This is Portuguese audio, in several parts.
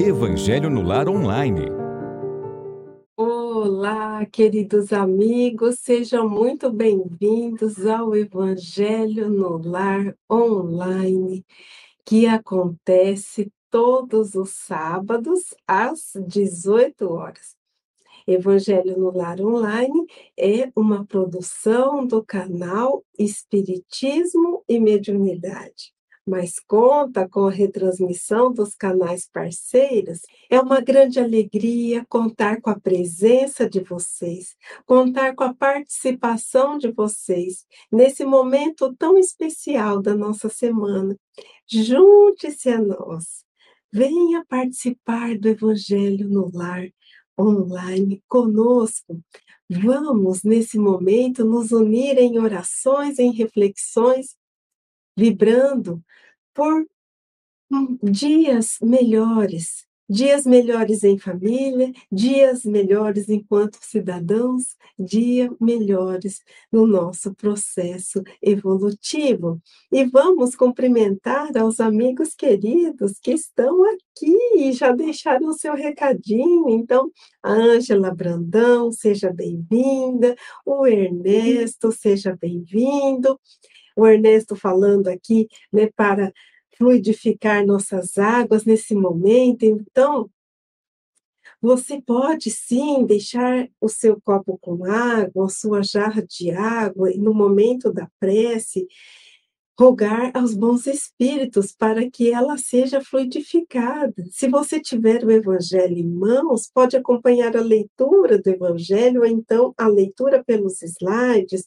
Evangelho no Lar Online. Olá, queridos amigos, sejam muito bem-vindos ao Evangelho no Lar Online, que acontece todos os sábados às 18 horas. Evangelho no Lar Online é uma produção do canal Espiritismo e Mediunidade mas conta com a retransmissão dos canais parceiros, é uma grande alegria contar com a presença de vocês, contar com a participação de vocês nesse momento tão especial da nossa semana. Junte-se a nós, venha participar do Evangelho no Lar online conosco. Vamos, nesse momento, nos unir em orações, em reflexões vibrando por dias melhores, dias melhores em família, dias melhores enquanto cidadãos, dias melhores no nosso processo evolutivo. E vamos cumprimentar aos amigos queridos que estão aqui e já deixaram o seu recadinho. Então, a Ângela Brandão, seja bem-vinda, o Ernesto, seja bem-vindo o Ernesto falando aqui, né, para fluidificar nossas águas nesse momento. Então, você pode sim deixar o seu copo com água, a sua jarra de água, e no momento da prece, rogar aos bons espíritos para que ela seja fluidificada. Se você tiver o evangelho em mãos, pode acompanhar a leitura do evangelho, ou então a leitura pelos slides,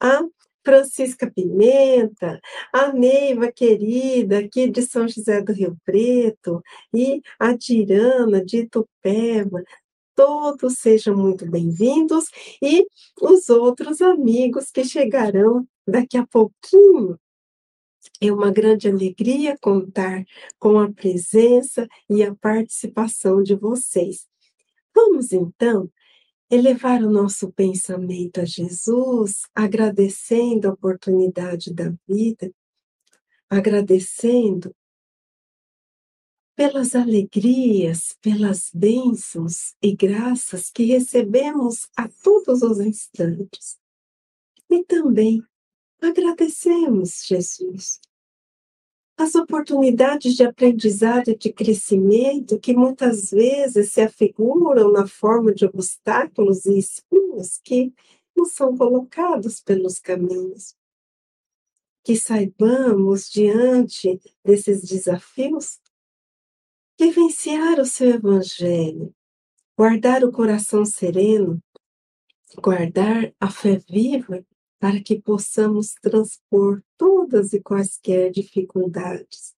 a Francisca Pimenta, a Neiva querida, aqui de São José do Rio Preto, e a Tirana de Itupeva, todos sejam muito bem-vindos, e os outros amigos que chegarão daqui a pouquinho. É uma grande alegria contar com a presença e a participação de vocês. Vamos então elevar o nosso pensamento a Jesus, agradecendo a oportunidade da vida, agradecendo pelas alegrias, pelas bênçãos e graças que recebemos a todos os instantes. E também agradecemos, Jesus, as oportunidades de aprendizado e de crescimento que muitas vezes se afiguram na forma de obstáculos e espinhos que nos são colocados pelos caminhos. Que saibamos, diante desses desafios, vivenciar o seu Evangelho, guardar o coração sereno, guardar a fé viva para que possamos transpor todas e quaisquer dificuldades.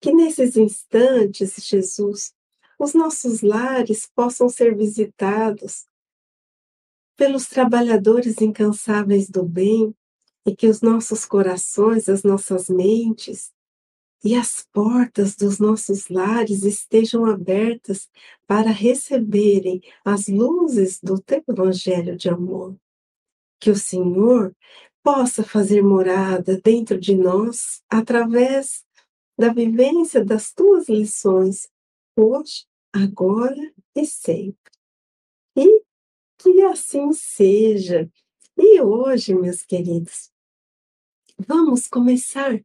Que nesses instantes, Jesus, os nossos lares possam ser visitados pelos trabalhadores incansáveis do bem e que os nossos corações, as nossas mentes e as portas dos nossos lares estejam abertas para receberem as luzes do teu evangelho de amor que o Senhor possa fazer morada dentro de nós através da vivência das tuas lições, hoje, agora e sempre. E que assim seja. E hoje, meus queridos, vamos começar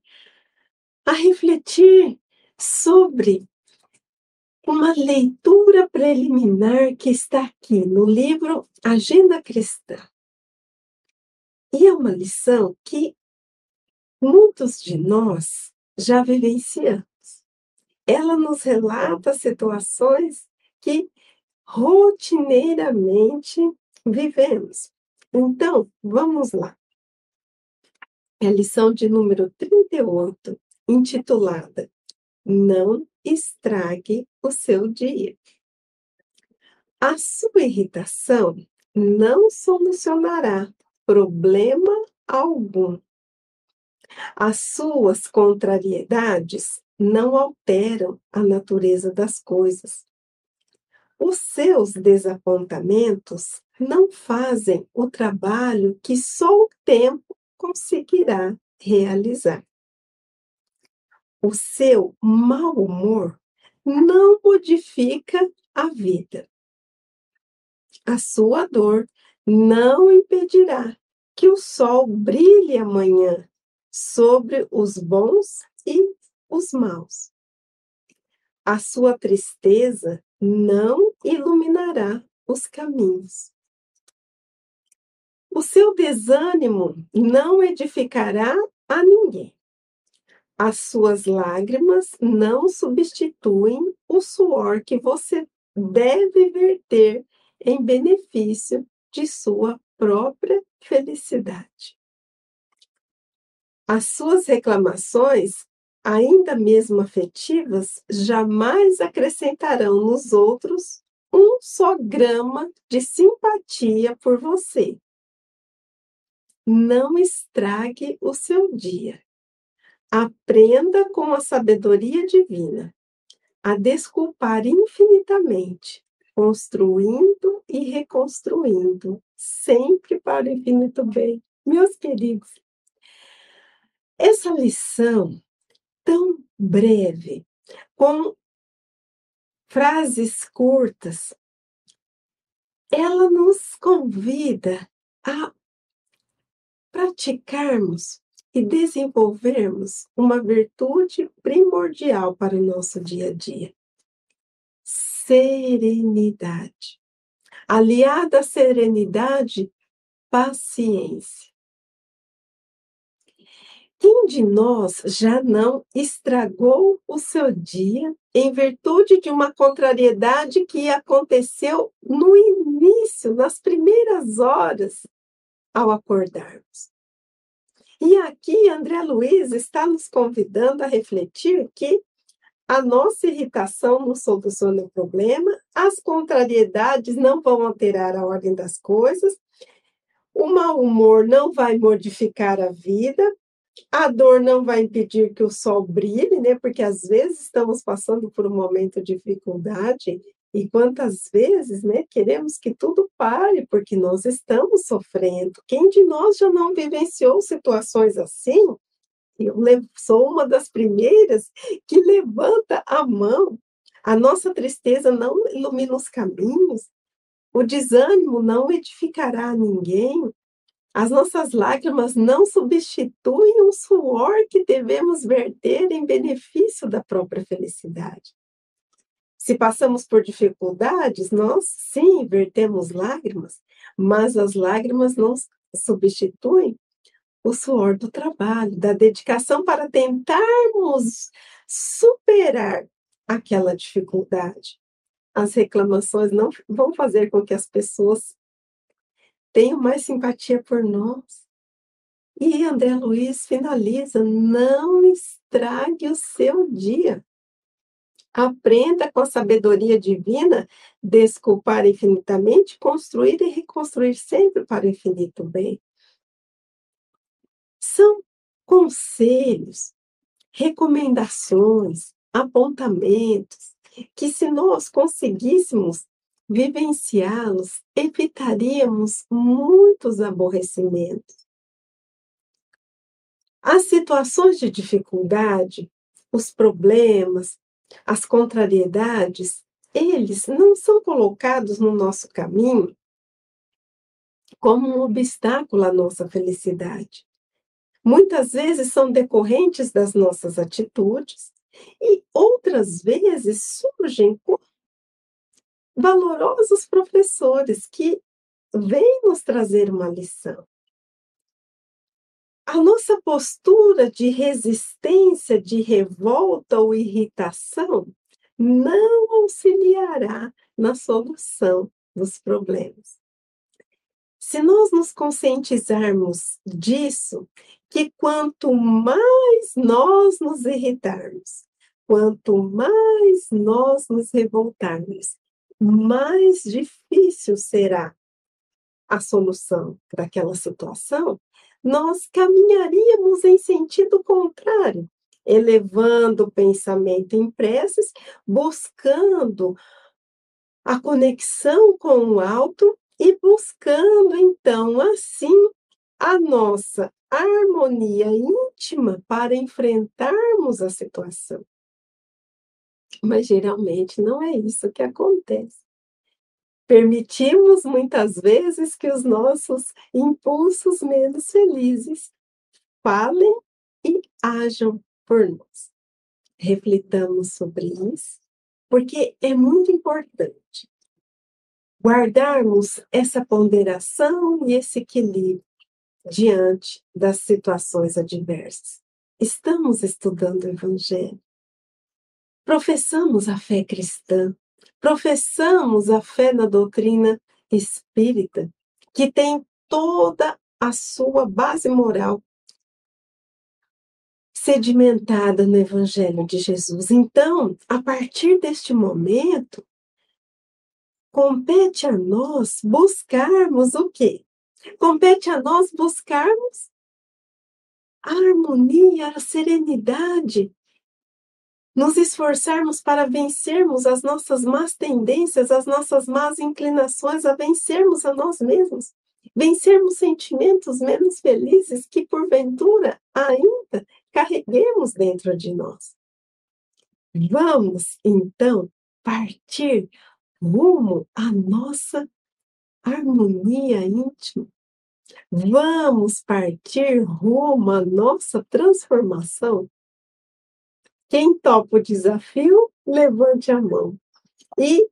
a refletir sobre uma leitura preliminar que está aqui no livro Agenda Cristã. E é uma lição que muitos de nós já vivenciamos. Ela nos relata situações que rotineiramente vivemos. Então, vamos lá. É a lição de número 38, intitulada Não estrague o seu dia. A sua irritação não solucionará problema algum. As suas contrariedades não alteram a natureza das coisas. Os seus desapontamentos não fazem o trabalho que só o tempo conseguirá realizar. O seu mau humor não modifica a vida. A sua dor não impedirá que o sol brilhe amanhã sobre os bons e os maus. A sua tristeza não iluminará os caminhos. O seu desânimo não edificará a ninguém. As suas lágrimas não substituem o suor que você deve verter em benefício de sua própria felicidade. As suas reclamações, ainda mesmo afetivas, jamais acrescentarão nos outros um só grama de simpatia por você. Não estrague o seu dia. Aprenda com a sabedoria divina a desculpar infinitamente, construindo e reconstruindo, sempre para o infinito bem. Meus queridos, essa lição tão breve, com frases curtas, ela nos convida a praticarmos e desenvolvermos uma virtude primordial para o nosso dia a dia: serenidade. Aliada à serenidade, paciência. Quem de nós já não estragou o seu dia em virtude de uma contrariedade que aconteceu no início, nas primeiras horas, ao acordarmos? E aqui André Luiz está nos convidando a refletir que a nossa irritação não soluciona o problema, as contrariedades não vão alterar a ordem das coisas, o mau humor não vai modificar a vida, a dor não vai impedir que o sol brilhe, né? Porque às vezes estamos passando por um momento de dificuldade e quantas vezes, né, queremos que tudo pare porque nós estamos sofrendo. Quem de nós já não vivenciou situações assim? Eu sou uma das primeiras que levanta a mão. A nossa tristeza não ilumina os caminhos, o desânimo não edificará ninguém, as nossas lágrimas não substituem o suor que devemos verter em benefício da própria felicidade. Se passamos por dificuldades, nós sim vertemos lágrimas, mas as lágrimas não substituem o suor do trabalho, da dedicação para tentarmos superar aquela dificuldade. As reclamações não vão fazer com que as pessoas tenham mais simpatia por nós. E André Luiz finaliza: não estrague o seu dia. Aprenda com a sabedoria divina, desculpar infinitamente, construir e reconstruir sempre para o infinito bem. São conselhos, recomendações, apontamentos que, se nós conseguíssemos vivenciá-los, evitaríamos muitos aborrecimentos. As situações de dificuldade, os problemas, as contrariedades, eles não são colocados no nosso caminho como um obstáculo à nossa felicidade. Muitas vezes são decorrentes das nossas atitudes e outras vezes surgem valorosos professores que vêm nos trazer uma lição. A nossa postura de resistência, de revolta ou irritação não auxiliará na solução dos problemas. Se nós nos conscientizarmos disso, que quanto mais nós nos irritarmos, quanto mais nós nos revoltarmos, mais difícil será a solução daquela situação, nós caminharíamos em sentido contrário, elevando o pensamento em preces, buscando a conexão com o alto e buscando, então, assim, a nossa harmonia íntima para enfrentarmos a situação. Mas geralmente não é isso que acontece. Permitimos muitas vezes que os nossos impulsos menos felizes falem e ajam por nós. Reflitamos sobre isso, porque é muito importante guardarmos essa ponderação e esse equilíbrio diante das situações adversas. Estamos estudando o Evangelho, professamos a fé cristã, professamos a fé na doutrina espírita, que tem toda a sua base moral sedimentada no Evangelho de Jesus. Então, a partir deste momento, compete a nós buscarmos o quê? Compete a nós buscarmos a harmonia, a serenidade, nos esforçarmos para vencermos as nossas más tendências, as nossas más inclinações, a vencermos a nós mesmos, vencermos sentimentos menos felizes que, porventura, ainda carreguemos dentro de nós. Vamos, então, partir rumo à nossa harmonia íntima. Vamos partir rumo à nossa transformação. Quem topa o desafio, levante a mão. E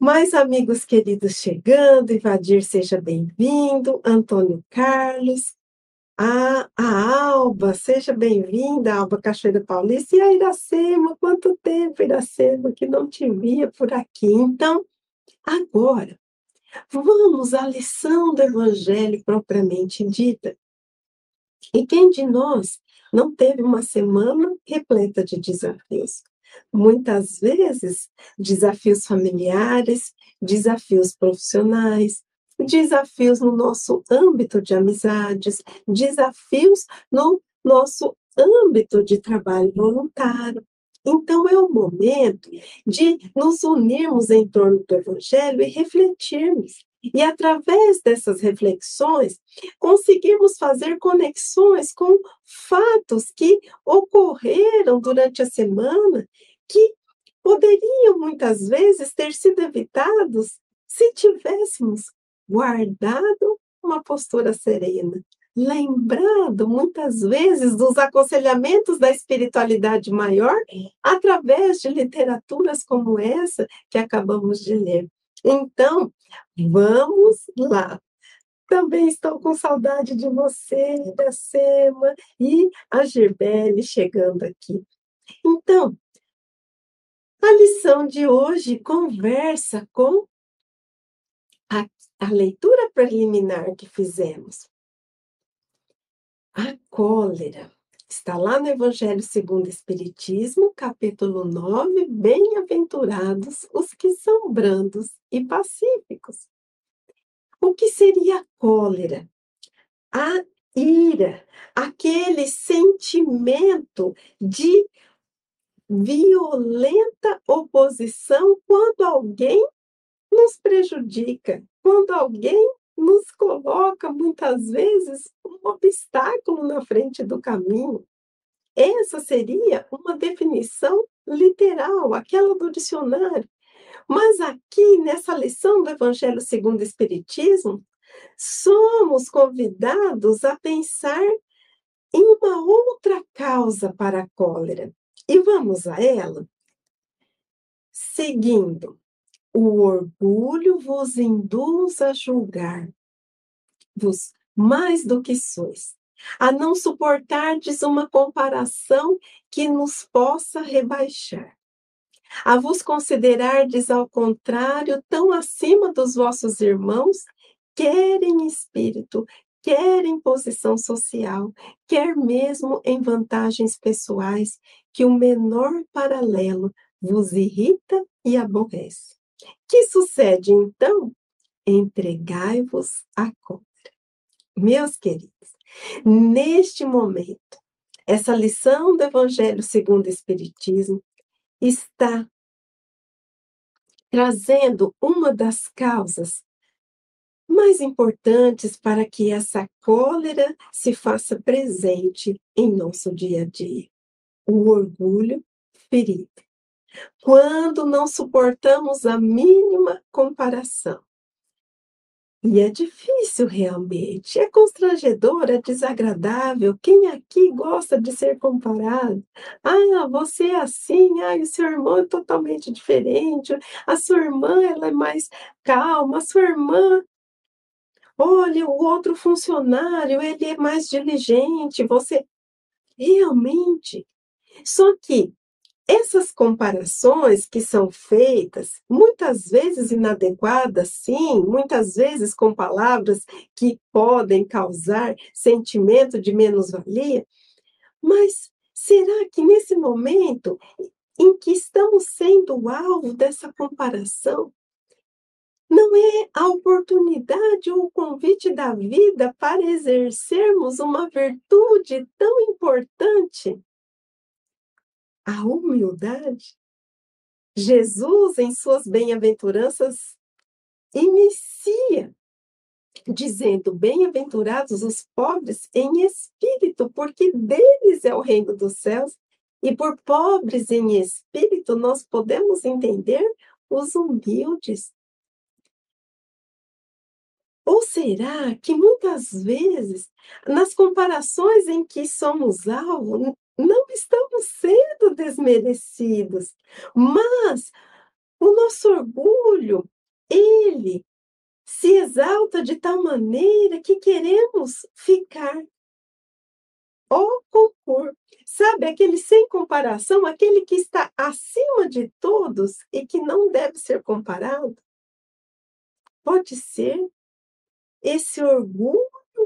mais amigos queridos chegando, Invadir, seja bem-vindo, Antônio Carlos, a, a Alba, seja bem-vinda, Alba Cachoeira Paulista, e a Iracema, quanto tempo, Iracema, que não te via por aqui. Então, agora, vamos à lição do Evangelho propriamente dita. E quem de nós não teve uma semana repleta de desafios? Muitas vezes, desafios familiares, desafios profissionais, desafios no nosso âmbito de amizades, desafios no nosso âmbito de trabalho voluntário. Então, é o momento de nos unirmos em torno do Evangelho e refletirmos. E através dessas reflexões, conseguirmos fazer conexões com fatos que ocorreram durante a semana que poderiam muitas vezes ter sido evitados se tivéssemos guardado uma postura serena, lembrando muitas vezes dos aconselhamentos da espiritualidade maior através de literaturas como essa que acabamos de ler. Então, vamos lá. Também estou com saudade de você, da Sema e a Girbele chegando aqui. Então, a lição de hoje conversa com a leitura preliminar que fizemos. A cólera está lá no Evangelho segundo o Espiritismo, capítulo 9, bem-aventurados os que são brandos e pacíficos. O que seria a cólera? A ira, aquele sentimento de violenta oposição quando alguém nos prejudica, quando alguém nos coloca muitas vezes um obstáculo na frente do caminho. Essa seria uma definição literal, aquela do dicionário. Mas aqui, nessa lição do Evangelho segundo o Espiritismo, somos convidados a pensar em uma outra causa para a cólera. E vamos a ela? Seguindo o orgulho vos induz a julgar-vos mais do que sois, a não suportardes uma comparação que nos possa rebaixar, a vos considerardes, ao contrário, tão acima dos vossos irmãos, quer em espírito, quer em posição social, quer mesmo em vantagens pessoais, que o menor paralelo vos irrita e aborrece. Que sucede então? Entregai-vos à cólera. Meus queridos, neste momento, essa lição do Evangelho segundo o Espiritismo está trazendo uma das causas mais importantes para que essa cólera se faça presente em nosso dia a dia. O orgulho ferido, quando não suportamos a mínima comparação. E é difícil realmente, é constrangedor, é desagradável. Quem aqui gosta de ser comparado? Ah, você é assim, ah, o seu irmão é totalmente diferente, a sua irmã ela é mais calma, a sua irmã. Olha, o outro funcionário, ele é mais diligente, você realmente. Só que essas comparações que são feitas, muitas vezes inadequadas, sim, muitas vezes com palavras que podem causar sentimento de menos-valia, mas será que nesse momento em que estamos sendo alvo dessa comparação, não é a oportunidade ou o convite da vida para exercermos uma virtude tão importante a humildade. Jesus, em suas bem-aventuranças, inicia dizendo: Bem-aventurados os pobres em espírito, porque deles é o reino dos céus. E por pobres em espírito, nós podemos entender os humildes. Ou será que muitas vezes, nas comparações em que somos alvo, não estamos sendo desmerecidos, mas o nosso orgulho, ele se exalta de tal maneira que queremos ficar ao concurso. Sabe, aquele sem comparação, aquele que está acima de todos e que não deve ser comparado? Pode ser esse orgulho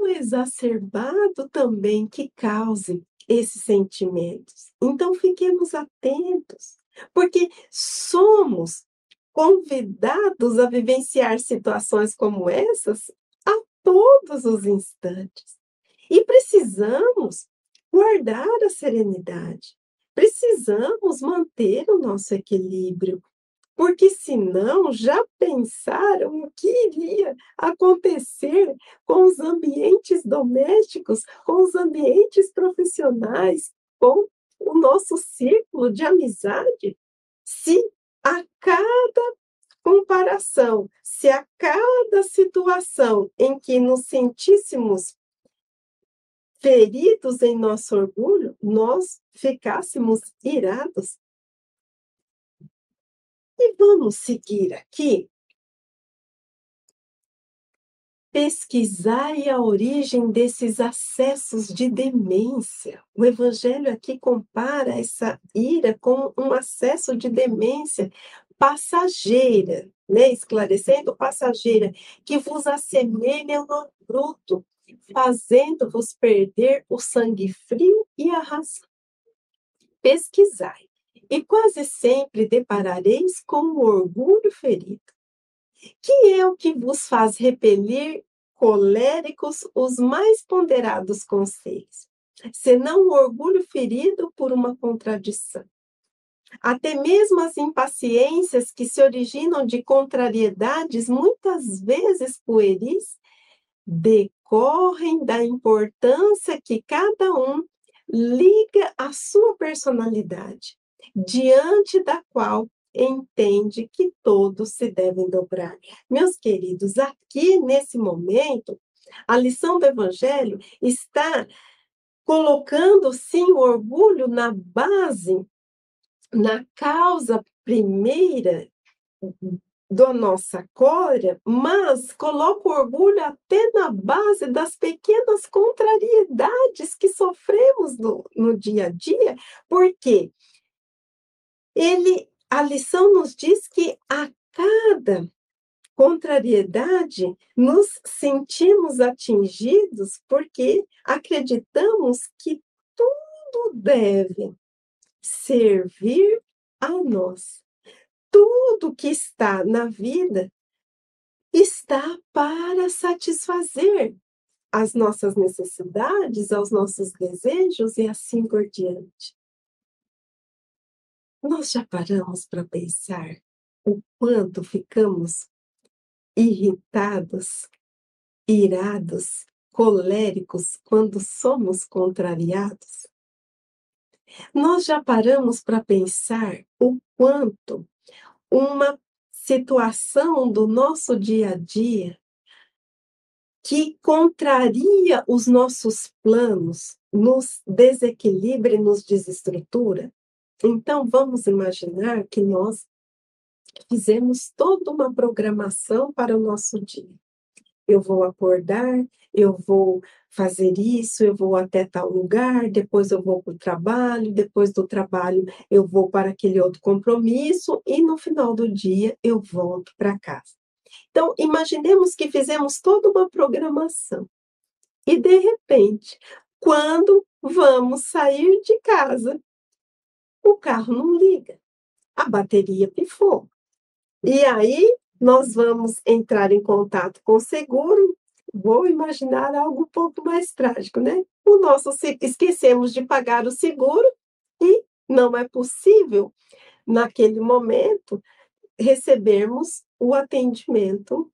exacerbado também que cause esses sentimentos. Então, fiquemos atentos, porque somos convidados a vivenciar situações como essas a todos os instantes. E precisamos guardar a serenidade, precisamos manter o nosso equilíbrio, porque senão já pensaram o que iria acontecer com os ambientes domésticos, com os ambientes profissionais, com o nosso círculo de amizade, se a cada comparação, se a cada situação em que nos sentíssemos feridos em nosso orgulho, nós ficássemos irados, e vamos seguir aqui. Pesquisai a origem desses acessos de demência. O Evangelho aqui compara essa ira com um acesso de demência passageira, né? esclarecendo passageira, que vos assemelha ao bruto, fazendo-vos perder o sangue frio e a razão. Pesquisai e quase sempre deparareis com o orgulho ferido, que é o que vos faz repelir coléricos os mais ponderados conselhos, senão o orgulho ferido por uma contradição. Até mesmo as impaciências que se originam de contrariedades, muitas vezes pueris, decorrem da importância que cada um liga à sua personalidade diante da qual entende que todos se devem dobrar. Meus queridos, aqui nesse momento, a lição do Evangelho está colocando sim o orgulho na base, na causa primeira da nossa cólera, mas coloca o orgulho até na base das pequenas contrariedades que sofremos no, no dia a dia, porque ele, a lição nos diz que a cada contrariedade nos sentimos atingidos porque acreditamos que tudo deve servir a nós. Tudo que está na vida está para satisfazer as nossas necessidades, aos nossos desejos e assim por diante. Nós já paramos para pensar o quanto ficamos irritados, irados, coléricos quando somos contrariados? Nós já paramos para pensar o quanto uma situação do nosso dia a dia que contraria os nossos planos, nos desequilibra e nos desestrutura. Então, vamos imaginar que nós fizemos toda uma programação para o nosso dia. Eu vou acordar, eu vou fazer isso, eu vou até tal lugar, depois eu vou para o trabalho, depois do trabalho eu vou para aquele outro compromisso e no final do dia eu volto para casa. Então, imaginemos que fizemos toda uma programação e de repente, quando vamos sair de casa, o carro não liga, a bateria pifou. E aí nós vamos entrar em contato com o seguro. Vou imaginar algo um pouco mais trágico, né? O nosso esquecemos de pagar o seguro e não é possível naquele momento recebermos o atendimento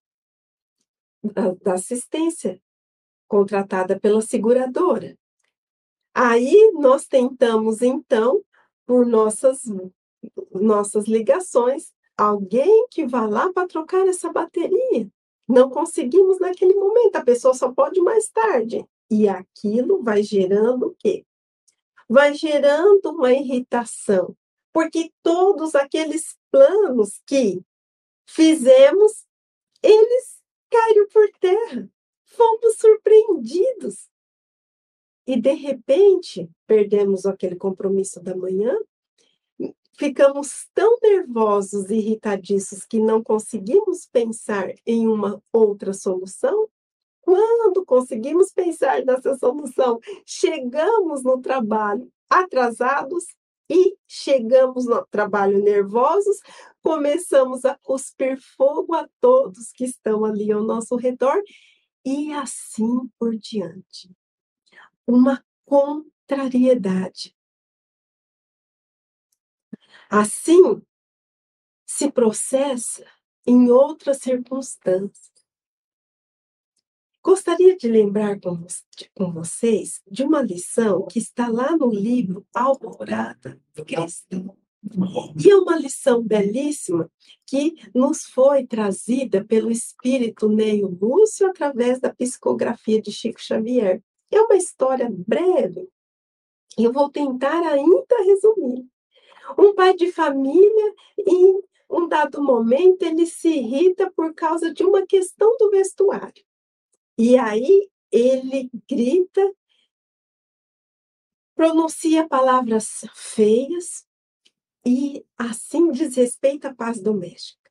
da, da assistência contratada pela seguradora. Aí nós tentamos então por nossas nossas ligações alguém que vá lá para trocar essa bateria. Não conseguimos naquele momento, a pessoa só pode mais tarde. E aquilo vai gerando o quê? Vai gerando uma irritação, porque todos aqueles planos que fizemos, eles caíram por terra. Fomos surpreendidos. E de repente, perdemos aquele compromisso da manhã, ficamos tão nervosos e irritadiços que não conseguimos pensar em uma outra solução. Quando conseguimos pensar nessa solução, chegamos no trabalho atrasados e chegamos no trabalho nervosos, começamos a cuspir fogo a todos que estão ali ao nosso redor e assim por diante. Uma contrariedade Assim, se processa em outras circunstâncias. Gostaria de lembrar com, com vocês de uma lição que está lá no livro Alvorada Cristão. E é uma lição belíssima que nos foi trazida pelo espírito Neio Lúcio através da psicografia de Chico Xavier. É uma história breve. Eu vou tentar ainda resumir. Um pai de família, em um dado momento, ele se irrita por causa de uma questão do vestuário. E aí ele grita, pronuncia palavras feias e assim desrespeita a paz doméstica.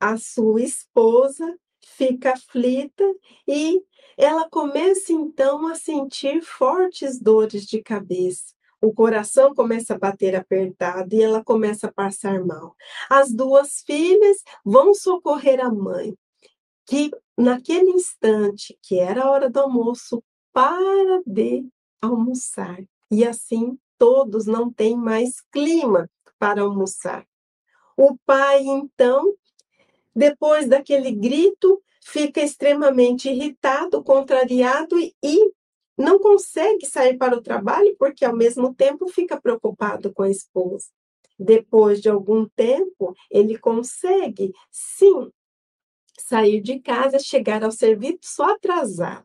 A sua esposa fica aflita e ela começa então a sentir fortes dores de cabeça o coração começa a bater apertado e ela começa a passar mal. As duas filhas vão socorrer a mãe, que naquele instante, que era a hora do almoço, para de almoçar. E assim todos não têm mais clima para almoçar. O pai, então, depois daquele grito, fica extremamente irritado, contrariado e não consegue sair para o trabalho porque, ao mesmo tempo, fica preocupado com a esposa. Depois de algum tempo, ele consegue, sim, sair de casa, chegar ao serviço só atrasado.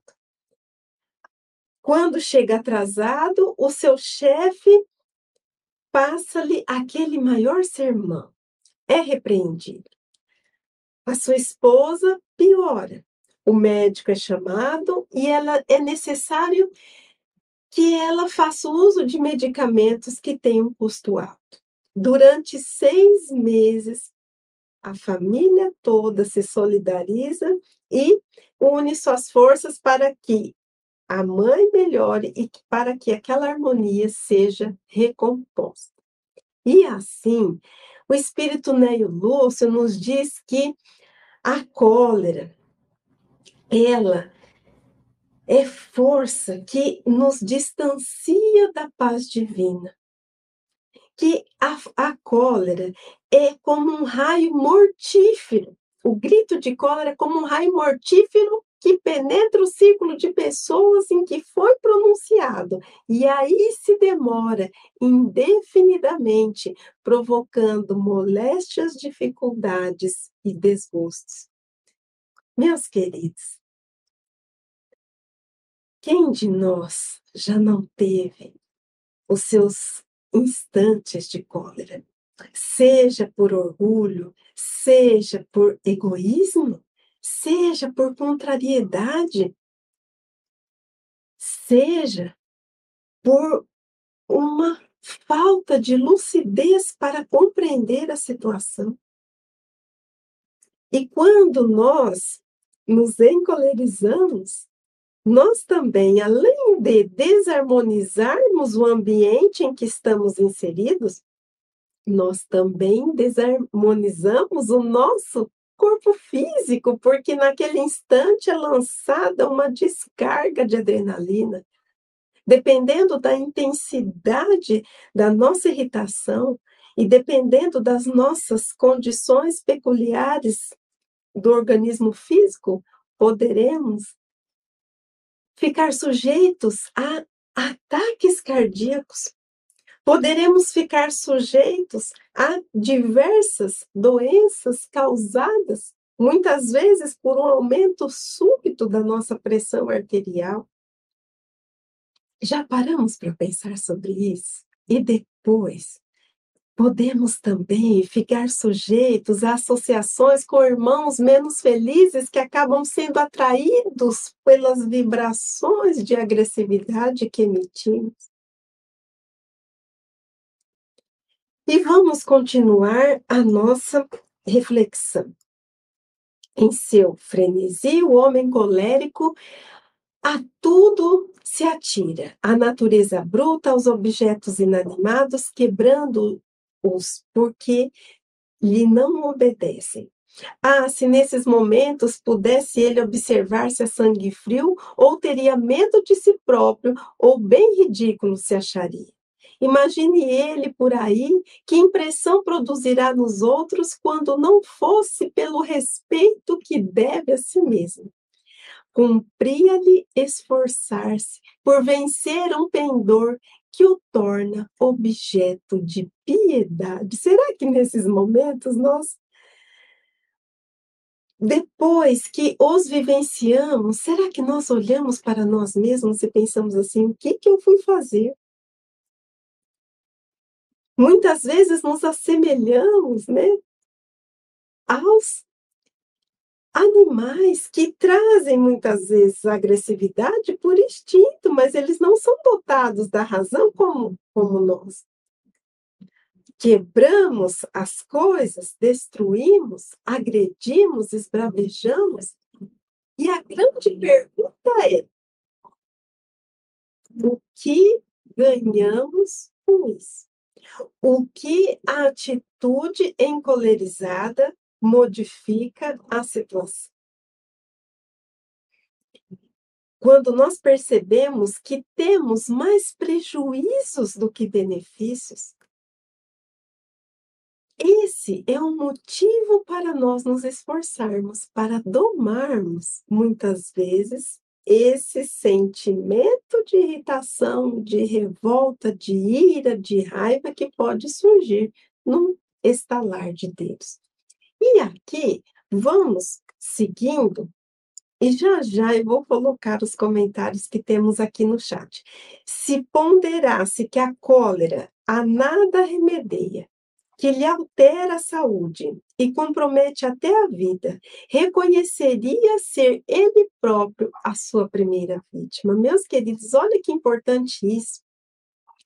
Quando chega atrasado, o seu chefe passa-lhe aquele maior sermão. É repreendido. A sua esposa piora o médico é chamado e ela é necessário que ela faça uso de medicamentos que têm um custo alto. Durante seis meses, a família toda se solidariza e une suas forças para que a mãe melhore e para que aquela harmonia seja recomposta. E assim, o espírito Neio Lúcio nos diz que a cólera, ela é força que nos distancia da paz divina. Que a, a cólera é como um raio mortífero. O grito de cólera é como um raio mortífero que penetra o círculo de pessoas em que foi pronunciado, e aí se demora indefinidamente, provocando moléstias, dificuldades e desgostos. Meus queridos, quem de nós já não teve os seus instantes de cólera? Seja por orgulho, seja por egoísmo, seja por contrariedade, seja por uma falta de lucidez para compreender a situação. E quando nós nos encolerizamos, nós também, além de desarmonizarmos o ambiente em que estamos inseridos, nós também desarmonizamos o nosso corpo físico, porque naquele instante é lançada uma descarga de adrenalina. Dependendo da intensidade da nossa irritação e dependendo das nossas condições peculiares do organismo físico, poderemos ficar sujeitos a ataques cardíacos. Poderemos ficar sujeitos a diversas doenças causadas, muitas vezes, por um aumento súbito da nossa pressão arterial. Já paramos para pensar sobre isso? E depois, Podemos também ficar sujeitos a associações com irmãos menos felizes que acabam sendo atraídos pelas vibrações de agressividade que emitimos. E vamos continuar a nossa reflexão. Em seu frenesi, o homem colérico a tudo se atira, a natureza bruta, aos objetos inanimados, quebrando os porque lhe não obedecem. Ah, se nesses momentos pudesse ele observar-se a sangue frio, ou teria medo de si próprio, ou bem ridículo se acharia. Imagine ele por aí, que impressão produzirá nos outros quando não fosse pelo respeito que deve a si mesmo. Cumpria-lhe esforçar-se por vencer um pendor que o torna objeto de piedade. Será que nesses momentos nós, depois que os vivenciamos, será que nós olhamos para nós mesmos e pensamos assim: o que, que eu fui fazer? Muitas vezes nos assemelhamos, né? Aos animais que trazem muitas vezes agressividade por instinto, mas eles não são dotados da razão como, como nós. Quebramos as coisas, destruímos, agredimos, esbravejamos. E a grande pergunta é: o que ganhamos com isso? O que a atitude encolerizada modifica a situação. Quando nós percebemos que temos mais prejuízos do que benefícios, esse é um motivo para nós nos esforçarmos, para domarmos, muitas vezes, esse sentimento de irritação, de revolta, de ira, de raiva que pode surgir num estalar de dedos. E aqui, vamos seguindo, e já já eu vou colocar os comentários que temos aqui no chat. Se ponderasse que a cólera a nada remedeia, que lhe altera a saúde e compromete até a vida, reconheceria ser ele próprio a sua primeira vítima. Meus queridos, olha que importante isso.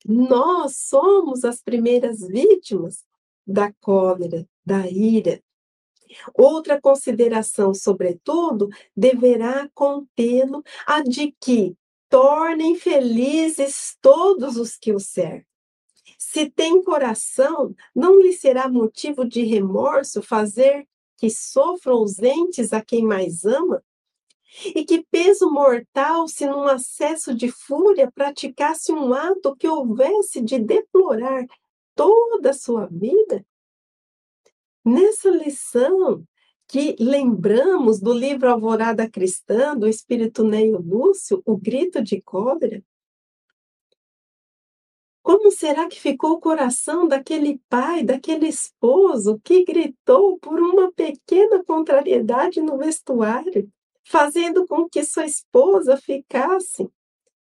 Nós somos as primeiras vítimas da cólera, da ira, Outra consideração, sobretudo, deverá contê-lo a de que tornem felizes todos os que o servem. Se tem coração, não lhe será motivo de remorso fazer que sofram os entes a quem mais ama? E que peso mortal se num acesso de fúria praticasse um ato que houvesse de deplorar toda a sua vida? Nessa lição que lembramos do livro Alvorada Cristã, do Espírito Neio Lúcio, O Grito de Cólera? Como será que ficou o coração daquele pai, daquele esposo que gritou por uma pequena contrariedade no vestuário, fazendo com que sua esposa ficasse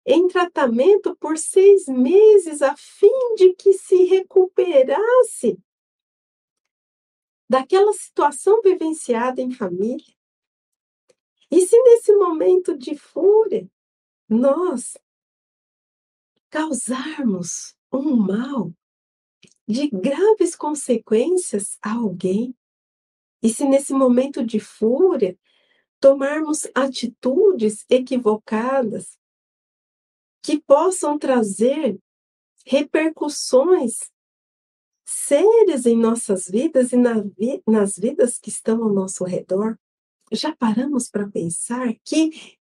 em tratamento por seis meses a fim de que se recuperasse daquela situação vivenciada em família. E se nesse momento de fúria nós causarmos um mal de graves consequências a alguém, e se nesse momento de fúria tomarmos atitudes equivocadas que possam trazer repercussões sérias em nossas vidas e na vi nas vidas que estão ao nosso redor, já paramos para pensar que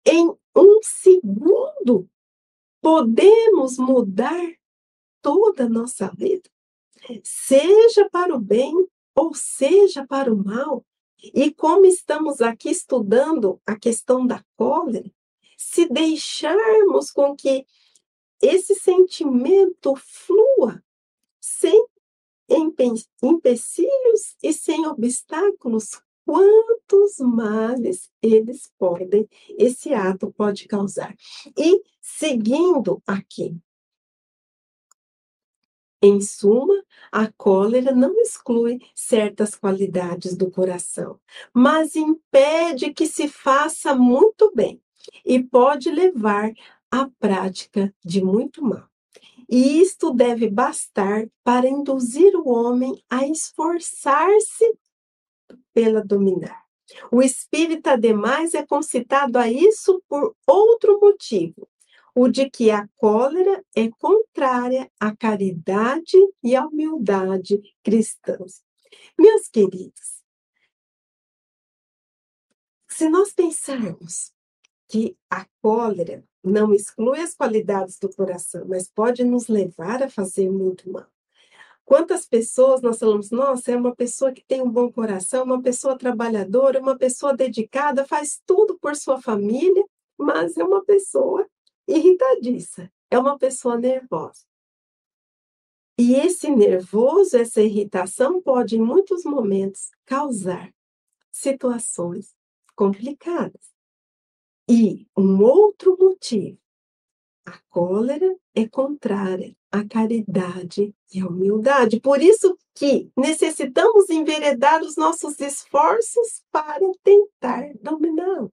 em um segundo podemos mudar toda a nossa vida, seja para o bem ou seja para o mal. E como estamos aqui estudando a questão da cólera, se deixarmos com que esse sentimento flua sem empecilhos e sem obstáculos, quantos males eles podem, esse ato pode causar. E seguindo aqui, em suma, a cólera não exclui certas qualidades do coração, mas impede que se faça muito bem e pode levar à prática de muito mal. E isto deve bastar para induzir o homem a esforçar-se pela dominar. O espírito, ademais, é concitado a isso por outro motivo, o de que a cólera é contrária à caridade e à humildade cristãs. Meus queridos, se nós pensarmos que a cólera não exclui as qualidades do coração, mas pode nos levar a fazer muito mal. Quantas pessoas nós falamos, nossa, é uma pessoa que tem um bom coração, uma pessoa trabalhadora, uma pessoa dedicada, faz tudo por sua família, mas é uma pessoa irritadiça, é uma pessoa nervosa. E esse nervoso, essa irritação pode, em muitos momentos, causar situações complicadas. E um outro motivo, a cólera é contrária à caridade e à humildade. Por isso que necessitamos enveredar os nossos esforços para tentar dominá-lo.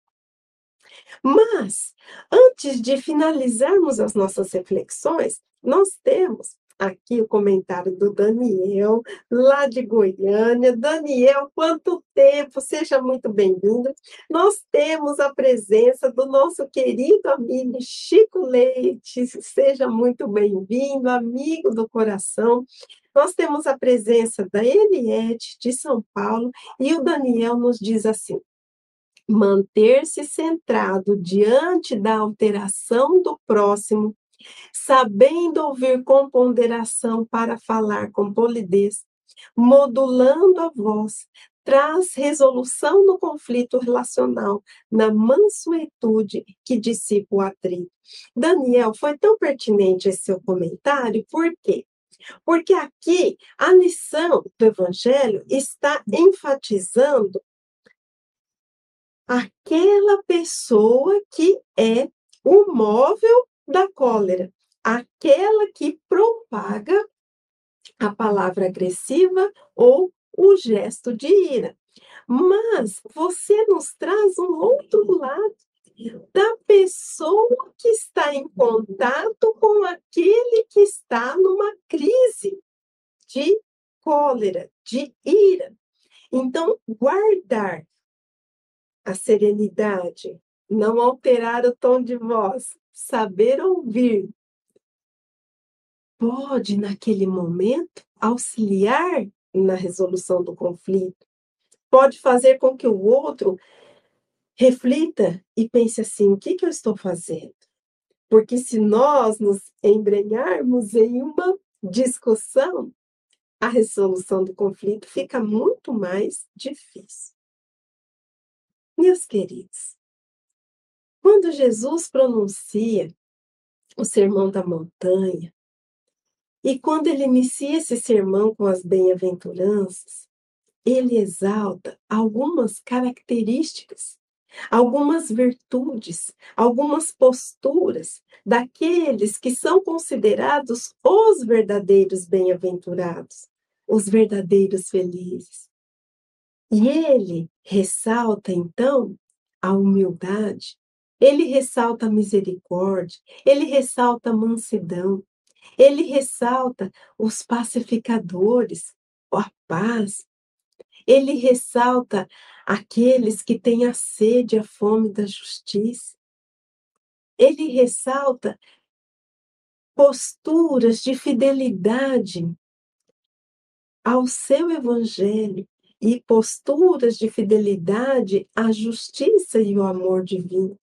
Mas, antes de finalizarmos as nossas reflexões, nós temos aqui o comentário do Daniel, lá de Goiânia. Daniel, quanto tempo! Seja muito bem-vindo. Nós temos a presença do nosso querido amigo Chico Leite. Seja muito bem-vindo, amigo do coração. Nós temos a presença da Eliette de São Paulo e o Daniel nos diz assim: manter-se centrado diante da alteração do próximo sabendo ouvir com ponderação para falar com polidez, modulando a voz, traz resolução no conflito relacional, na mansuetude que dissipa o atrito. Daniel, foi tão pertinente esse seu comentário, por quê? Porque aqui a lição do Evangelho está enfatizando aquela pessoa que é o móvel da cólera, aquela que propaga a palavra agressiva ou o gesto de ira. Mas você nos traz um outro lado da pessoa que está em contato com aquele que está numa crise de cólera, de ira. Então, guardar a serenidade, não alterar o tom de voz, saber ouvir pode, naquele momento, auxiliar na resolução do conflito, pode fazer com que o outro reflita e pense assim: o que, que eu estou fazendo? Porque se nós nos embrenharmos em uma discussão, a resolução do conflito fica muito mais difícil. Meus queridos, quando Jesus pronuncia o Sermão da Montanha, e quando ele inicia esse sermão com as bem-aventuranças, ele exalta algumas características, algumas virtudes, algumas posturas daqueles que são considerados os verdadeiros bem-aventurados, os verdadeiros felizes. E ele ressalta, então, a humildade, ele ressalta a misericórdia, ele ressalta a mansidão, ele ressalta os pacificadores, a paz, ele ressalta aqueles que têm a sede, a fome da justiça. Ele ressalta posturas de fidelidade ao seu evangelho e posturas de fidelidade à justiça e ao amor divino.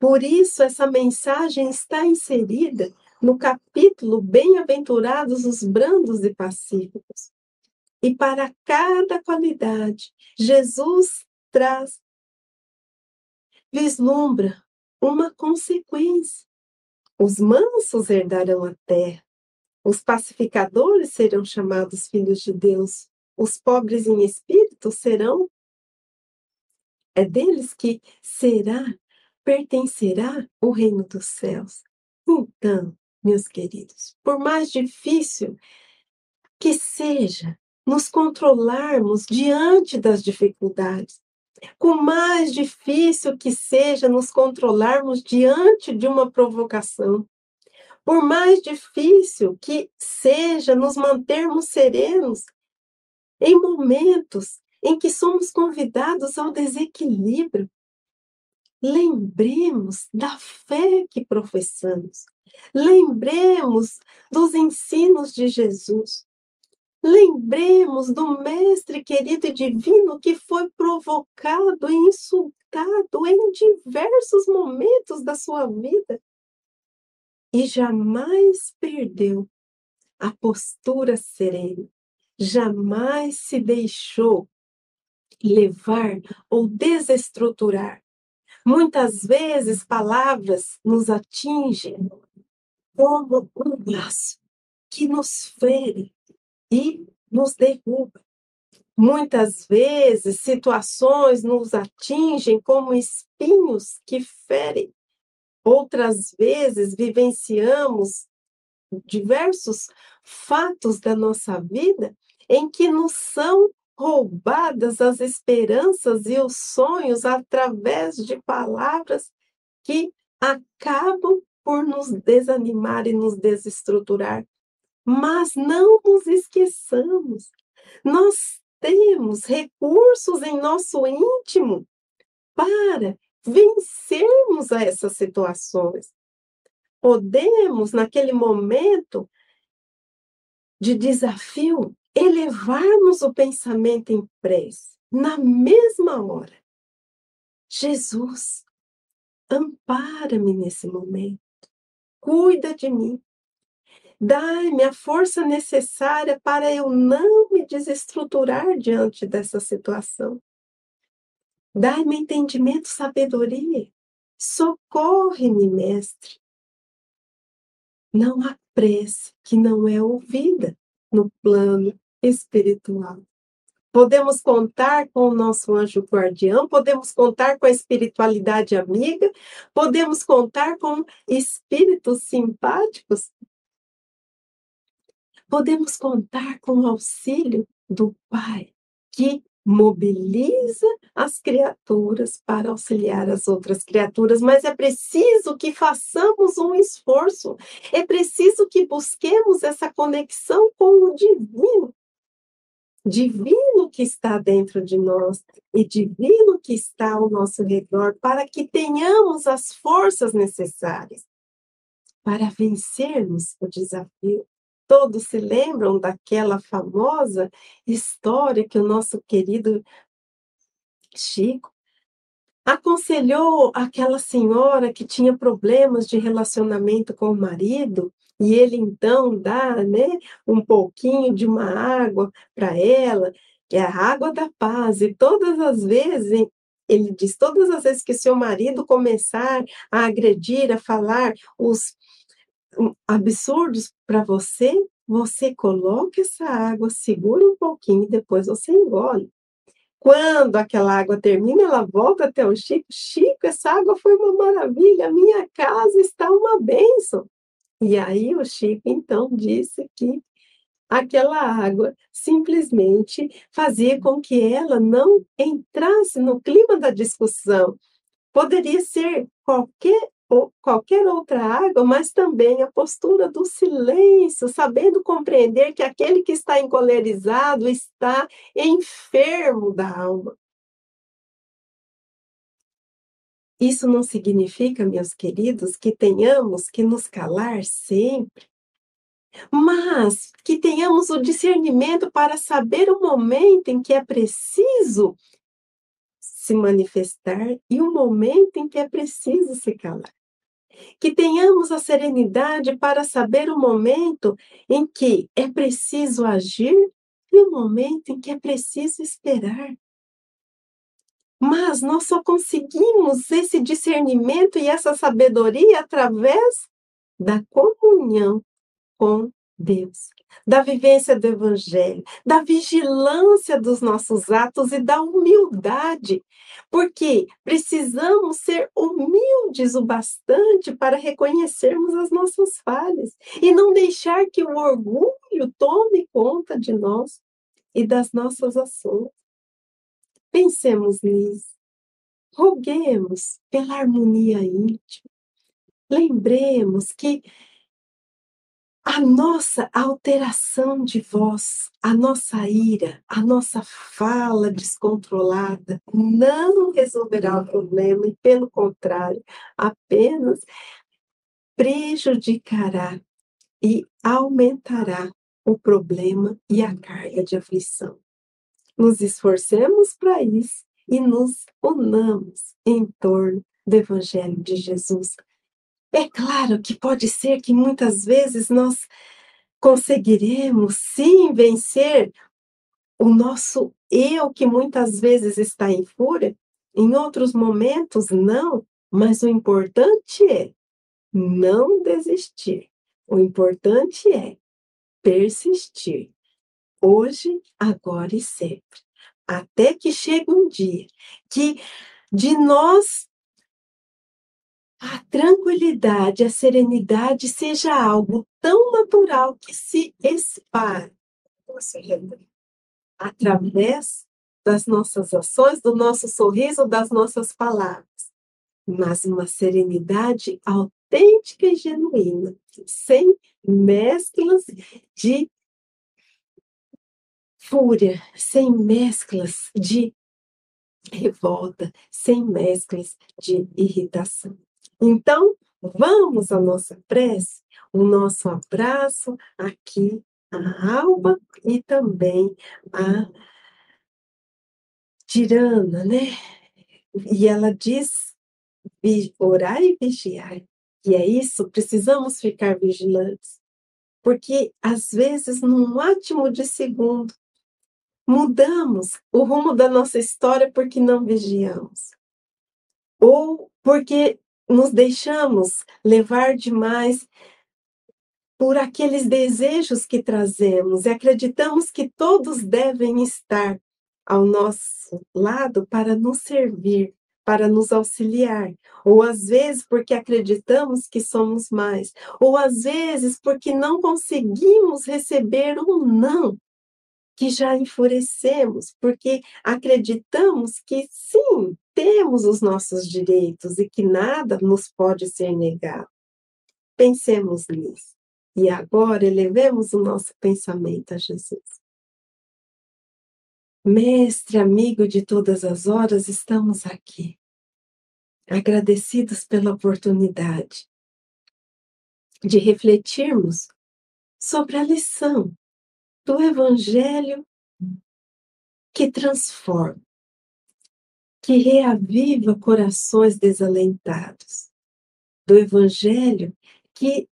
Por isso, essa mensagem está inserida no capítulo Bem-aventurados os brandos e pacíficos. E para cada qualidade, Jesus traz, vislumbra uma consequência. Os mansos herdarão a terra, os pacificadores serão chamados filhos de Deus, os pobres em espírito serão. É deles que será, pertencerá o reino dos céus. Então, meus queridos, por mais difícil que seja nos controlarmos diante das dificuldades, com mais difícil que seja nos controlarmos diante de uma provocação, por mais difícil que seja nos mantermos serenos em momentos em que somos convidados ao desequilíbrio, lembremos da fé que professamos, lembremos dos ensinos de Jesus, Lembremos do Mestre querido e divino que foi provocado e insultado em diversos momentos da sua vida e jamais perdeu a postura serena, jamais se deixou levar ou desestruturar. Muitas vezes palavras nos atingem como um laço que nos fere, e nos derruba. Muitas vezes, situações nos atingem como espinhos que ferem. Outras vezes, vivenciamos diversos fatos da nossa vida em que nos são roubadas as esperanças e os sonhos através de palavras que acabam por nos desanimar e nos desestruturar. Mas não nos esqueçamos, nós temos recursos em nosso íntimo para vencermos a essas situações. Podemos, naquele momento de desafio, elevarmos o pensamento em prece, na mesma hora. Jesus, ampara-me nesse momento, cuida de mim, Dai-me a força necessária para eu não me desestruturar diante dessa situação. Dai-me entendimento, sabedoria. Socorre-me, mestre. Não há prece que não é ouvida no plano espiritual. Podemos contar com o nosso anjo guardião, podemos contar com a espiritualidade amiga, podemos contar com espíritos simpáticos podemos contar com o auxílio do Pai, que mobiliza as criaturas para auxiliar as outras criaturas, mas é preciso que façamos um esforço, é preciso que busquemos essa conexão com o divino. Divino que está dentro de nós e divino que está ao nosso redor, para que tenhamos as forças necessárias para vencermos o desafio Todos se lembram daquela famosa história que o nosso querido Chico aconselhou aquela senhora que tinha problemas de relacionamento com o marido e ele então dá, né, um pouquinho de uma água para ela, que é a água da paz, e todas as vezes ele diz: todas as vezes que seu marido começar a agredir, a falar os absurdos para você, você coloca essa água, segura um pouquinho e depois você engole. Quando aquela água termina, ela volta até o Chico. Chico, essa água foi uma maravilha, minha casa está uma bênção. E aí o Chico então disse que aquela água simplesmente fazia com que ela não entrasse no clima da discussão. Poderia ser qualquer ou qualquer outra água, mas também a postura do silêncio, sabendo compreender que aquele que está encolerizado está enfermo da alma. Isso não significa, meus queridos, que tenhamos que nos calar sempre, mas que tenhamos o discernimento para saber o momento em que é preciso se manifestar e o momento em que é preciso se calar que tenhamos a serenidade para saber o momento em que é preciso agir e o momento em que é preciso esperar. Mas nós só conseguimos esse discernimento e essa sabedoria através da comunhão com Deus, da vivência do Evangelho, da vigilância dos nossos atos e da humildade, porque precisamos ser humildes o bastante para reconhecermos as nossas falhas e não deixar que o orgulho tome conta de nós e das nossas ações. Pensemos nisso. Roguemos pela harmonia íntima. Lembremos que a nossa alteração de voz, a nossa ira, a nossa fala descontrolada não resolverá o problema e, pelo contrário, apenas prejudicará e aumentará o problema e a carga de aflição. Nos esforcemos para isso e nos unamos em torno do Evangelho de Jesus, é claro que pode ser que muitas vezes nós conseguiremos sim vencer o nosso eu que muitas vezes está em fúria, em outros momentos não, mas o importante é não desistir. O importante é persistir. Hoje, agora e sempre. Até que chegue um dia que de nós a tranquilidade, a serenidade seja algo tão natural que se espalhe. Através das nossas ações, do nosso sorriso, das nossas palavras, mas uma serenidade autêntica e genuína, sem mesclas de fúria, sem mesclas de revolta, sem mesclas de irritação. Então, vamos à nossa prece, o nosso abraço aqui a Alba e também a Tirana, né? E ela diz orar e vigiar. E é isso, precisamos ficar vigilantes. Porque, às vezes, num átimo de segundo, mudamos o rumo da nossa história porque não vigiamos. Ou porque nos deixamos levar demais por aqueles desejos que trazemos e acreditamos que todos devem estar ao nosso lado para nos servir, para nos auxiliar, ou às vezes porque acreditamos que somos mais, ou às vezes porque não conseguimos receber um não que já enfurecemos, porque acreditamos que sim, temos os nossos direitos e que nada nos pode ser negado. Pensemos nisso. E agora elevemos o nosso pensamento a Jesus. Mestre, amigo de todas as horas, estamos aqui, agradecidos pela oportunidade de refletirmos sobre a lição do Evangelho que transforma, que reaviva corações desalentados, do Evangelho que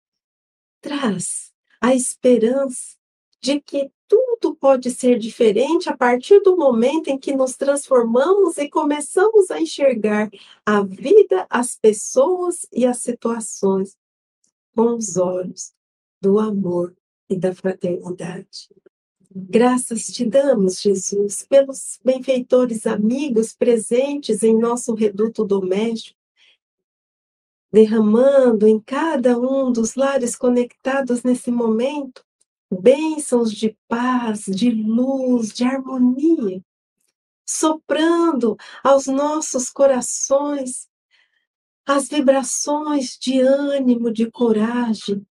traz a esperança de que tudo pode ser diferente a partir do momento em que nos transformamos e começamos a enxergar a vida, as pessoas e as situações com os olhos do amor e da fraternidade. Graças te damos, Jesus, pelos benfeitores amigos presentes em nosso reduto doméstico, derramando em cada um dos lares conectados nesse momento bênçãos de paz, de luz, de harmonia, soprando aos nossos corações as vibrações de ânimo, de coragem,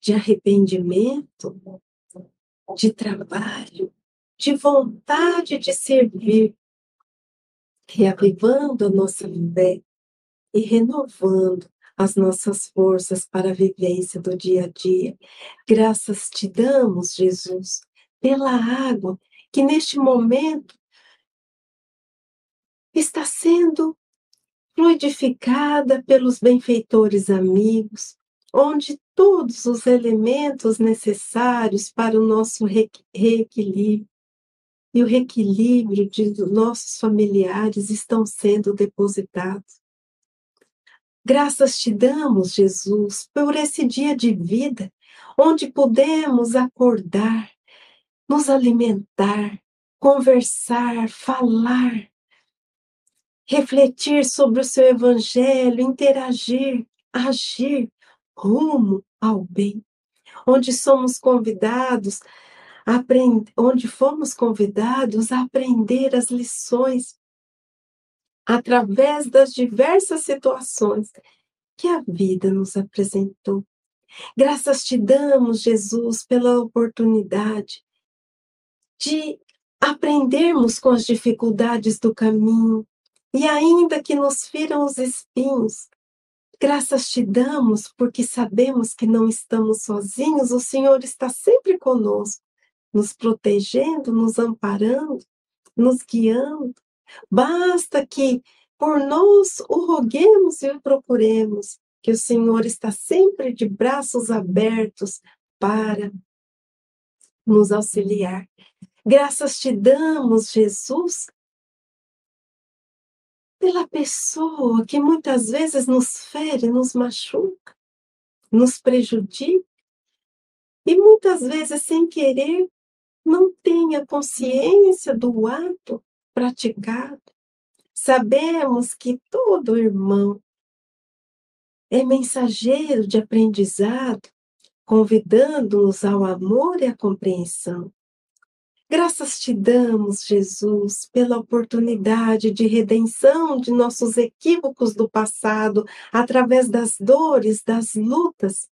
de arrependimento, de trabalho, de vontade de servir, reavivando a nossa fé e renovando as nossas forças para a vivência do dia a dia. Graças te damos, Jesus, pela água que neste momento está sendo fluidificada pelos benfeitores amigos, onde todos os elementos necessários para o nosso reequilíbrio e o reequilíbrio de nossos familiares estão sendo depositados. Graças te damos, Jesus, por esse dia de vida, onde podemos acordar, nos alimentar, conversar, falar, refletir sobre o seu evangelho, interagir, agir rumo ao bem, onde somos convidados a aprender, onde fomos convidados a aprender as lições através das diversas situações que a vida nos apresentou. Graças te damos, Jesus, pela oportunidade de aprendermos com as dificuldades do caminho e ainda que nos firam os espinhos, Graças te damos porque sabemos que não estamos sozinhos, o Senhor está sempre conosco, nos protegendo, nos amparando, nos guiando. Basta que por nós o roguemos e o procuremos, que o Senhor está sempre de braços abertos para nos auxiliar. Graças te damos, Jesus, pela pessoa que muitas vezes nos fere, nos machuca, nos prejudica e muitas vezes sem querer não tem a consciência do ato praticado. Sabemos que todo irmão é mensageiro de aprendizado, convidando-nos ao amor e à compreensão. Graças te damos, Jesus, pela oportunidade de redenção de nossos equívocos do passado, através das dores, das lutas,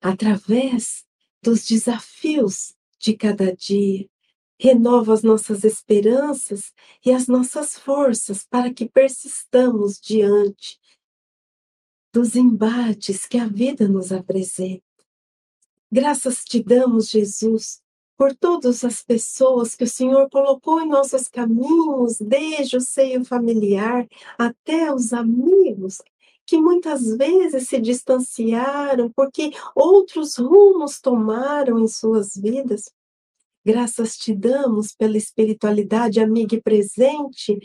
através dos desafios de cada dia. Renova as nossas esperanças e as nossas forças para que persistamos diante dos embates que a vida nos apresenta. Graças te damos, Jesus, por todas as pessoas que o Senhor colocou em nossos caminhos, desde o seio familiar até os amigos, que muitas vezes se distanciaram porque outros rumos tomaram em suas vidas. Graças te damos pela espiritualidade amiga e presente.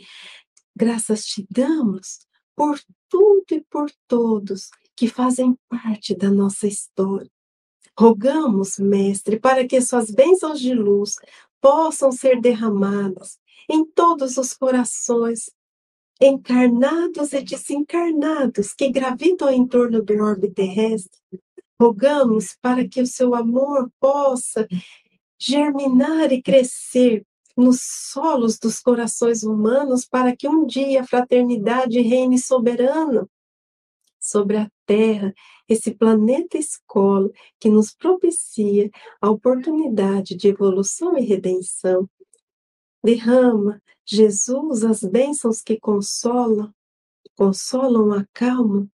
Graças te damos por tudo e por todos que fazem parte da nossa história. Rogamos, Mestre, para que suas bênçãos de luz possam ser derramadas em todos os corações, encarnados e desencarnados, que gravitam em torno do orbe terrestre. Rogamos para que o seu amor possa germinar e crescer nos solos dos corações humanos, para que um dia a fraternidade reine soberana sobre a Terra esse planeta escola que nos propicia a oportunidade de evolução e redenção. Derrama, Jesus, as bênçãos que consolam, consolam, acalmam,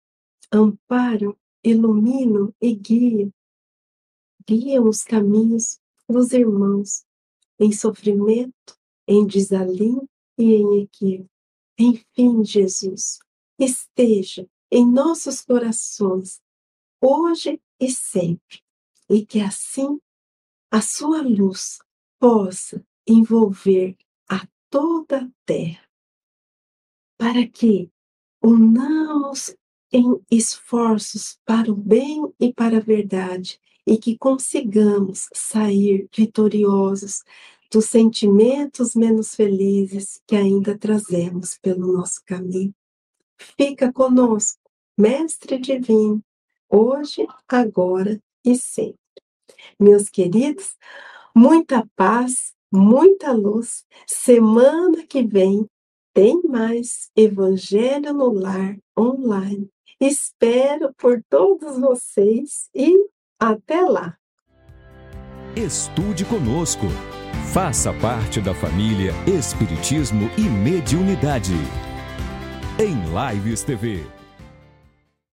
amparam, iluminam e guiam. Guiam os caminhos dos irmãos em sofrimento, em desalinho e em equívoco. Enfim, Jesus, esteja em nossos corações hoje e sempre. e que assim a sua luz possa envolver a toda a terra, para que unamos em esforços para o bem e para a verdade e que consigamos sair vitoriosos dos sentimentos menos felizes que ainda trazemos pelo nosso caminho. Fica conosco, Mestre Divino, hoje, agora e sempre. Meus queridos, muita paz, muita luz. Semana que vem tem mais Evangelho no Lar online. Espero por todos vocês e até lá. Estude conosco. Faça parte da família Espiritismo e Mediunidade. Em Lives TV.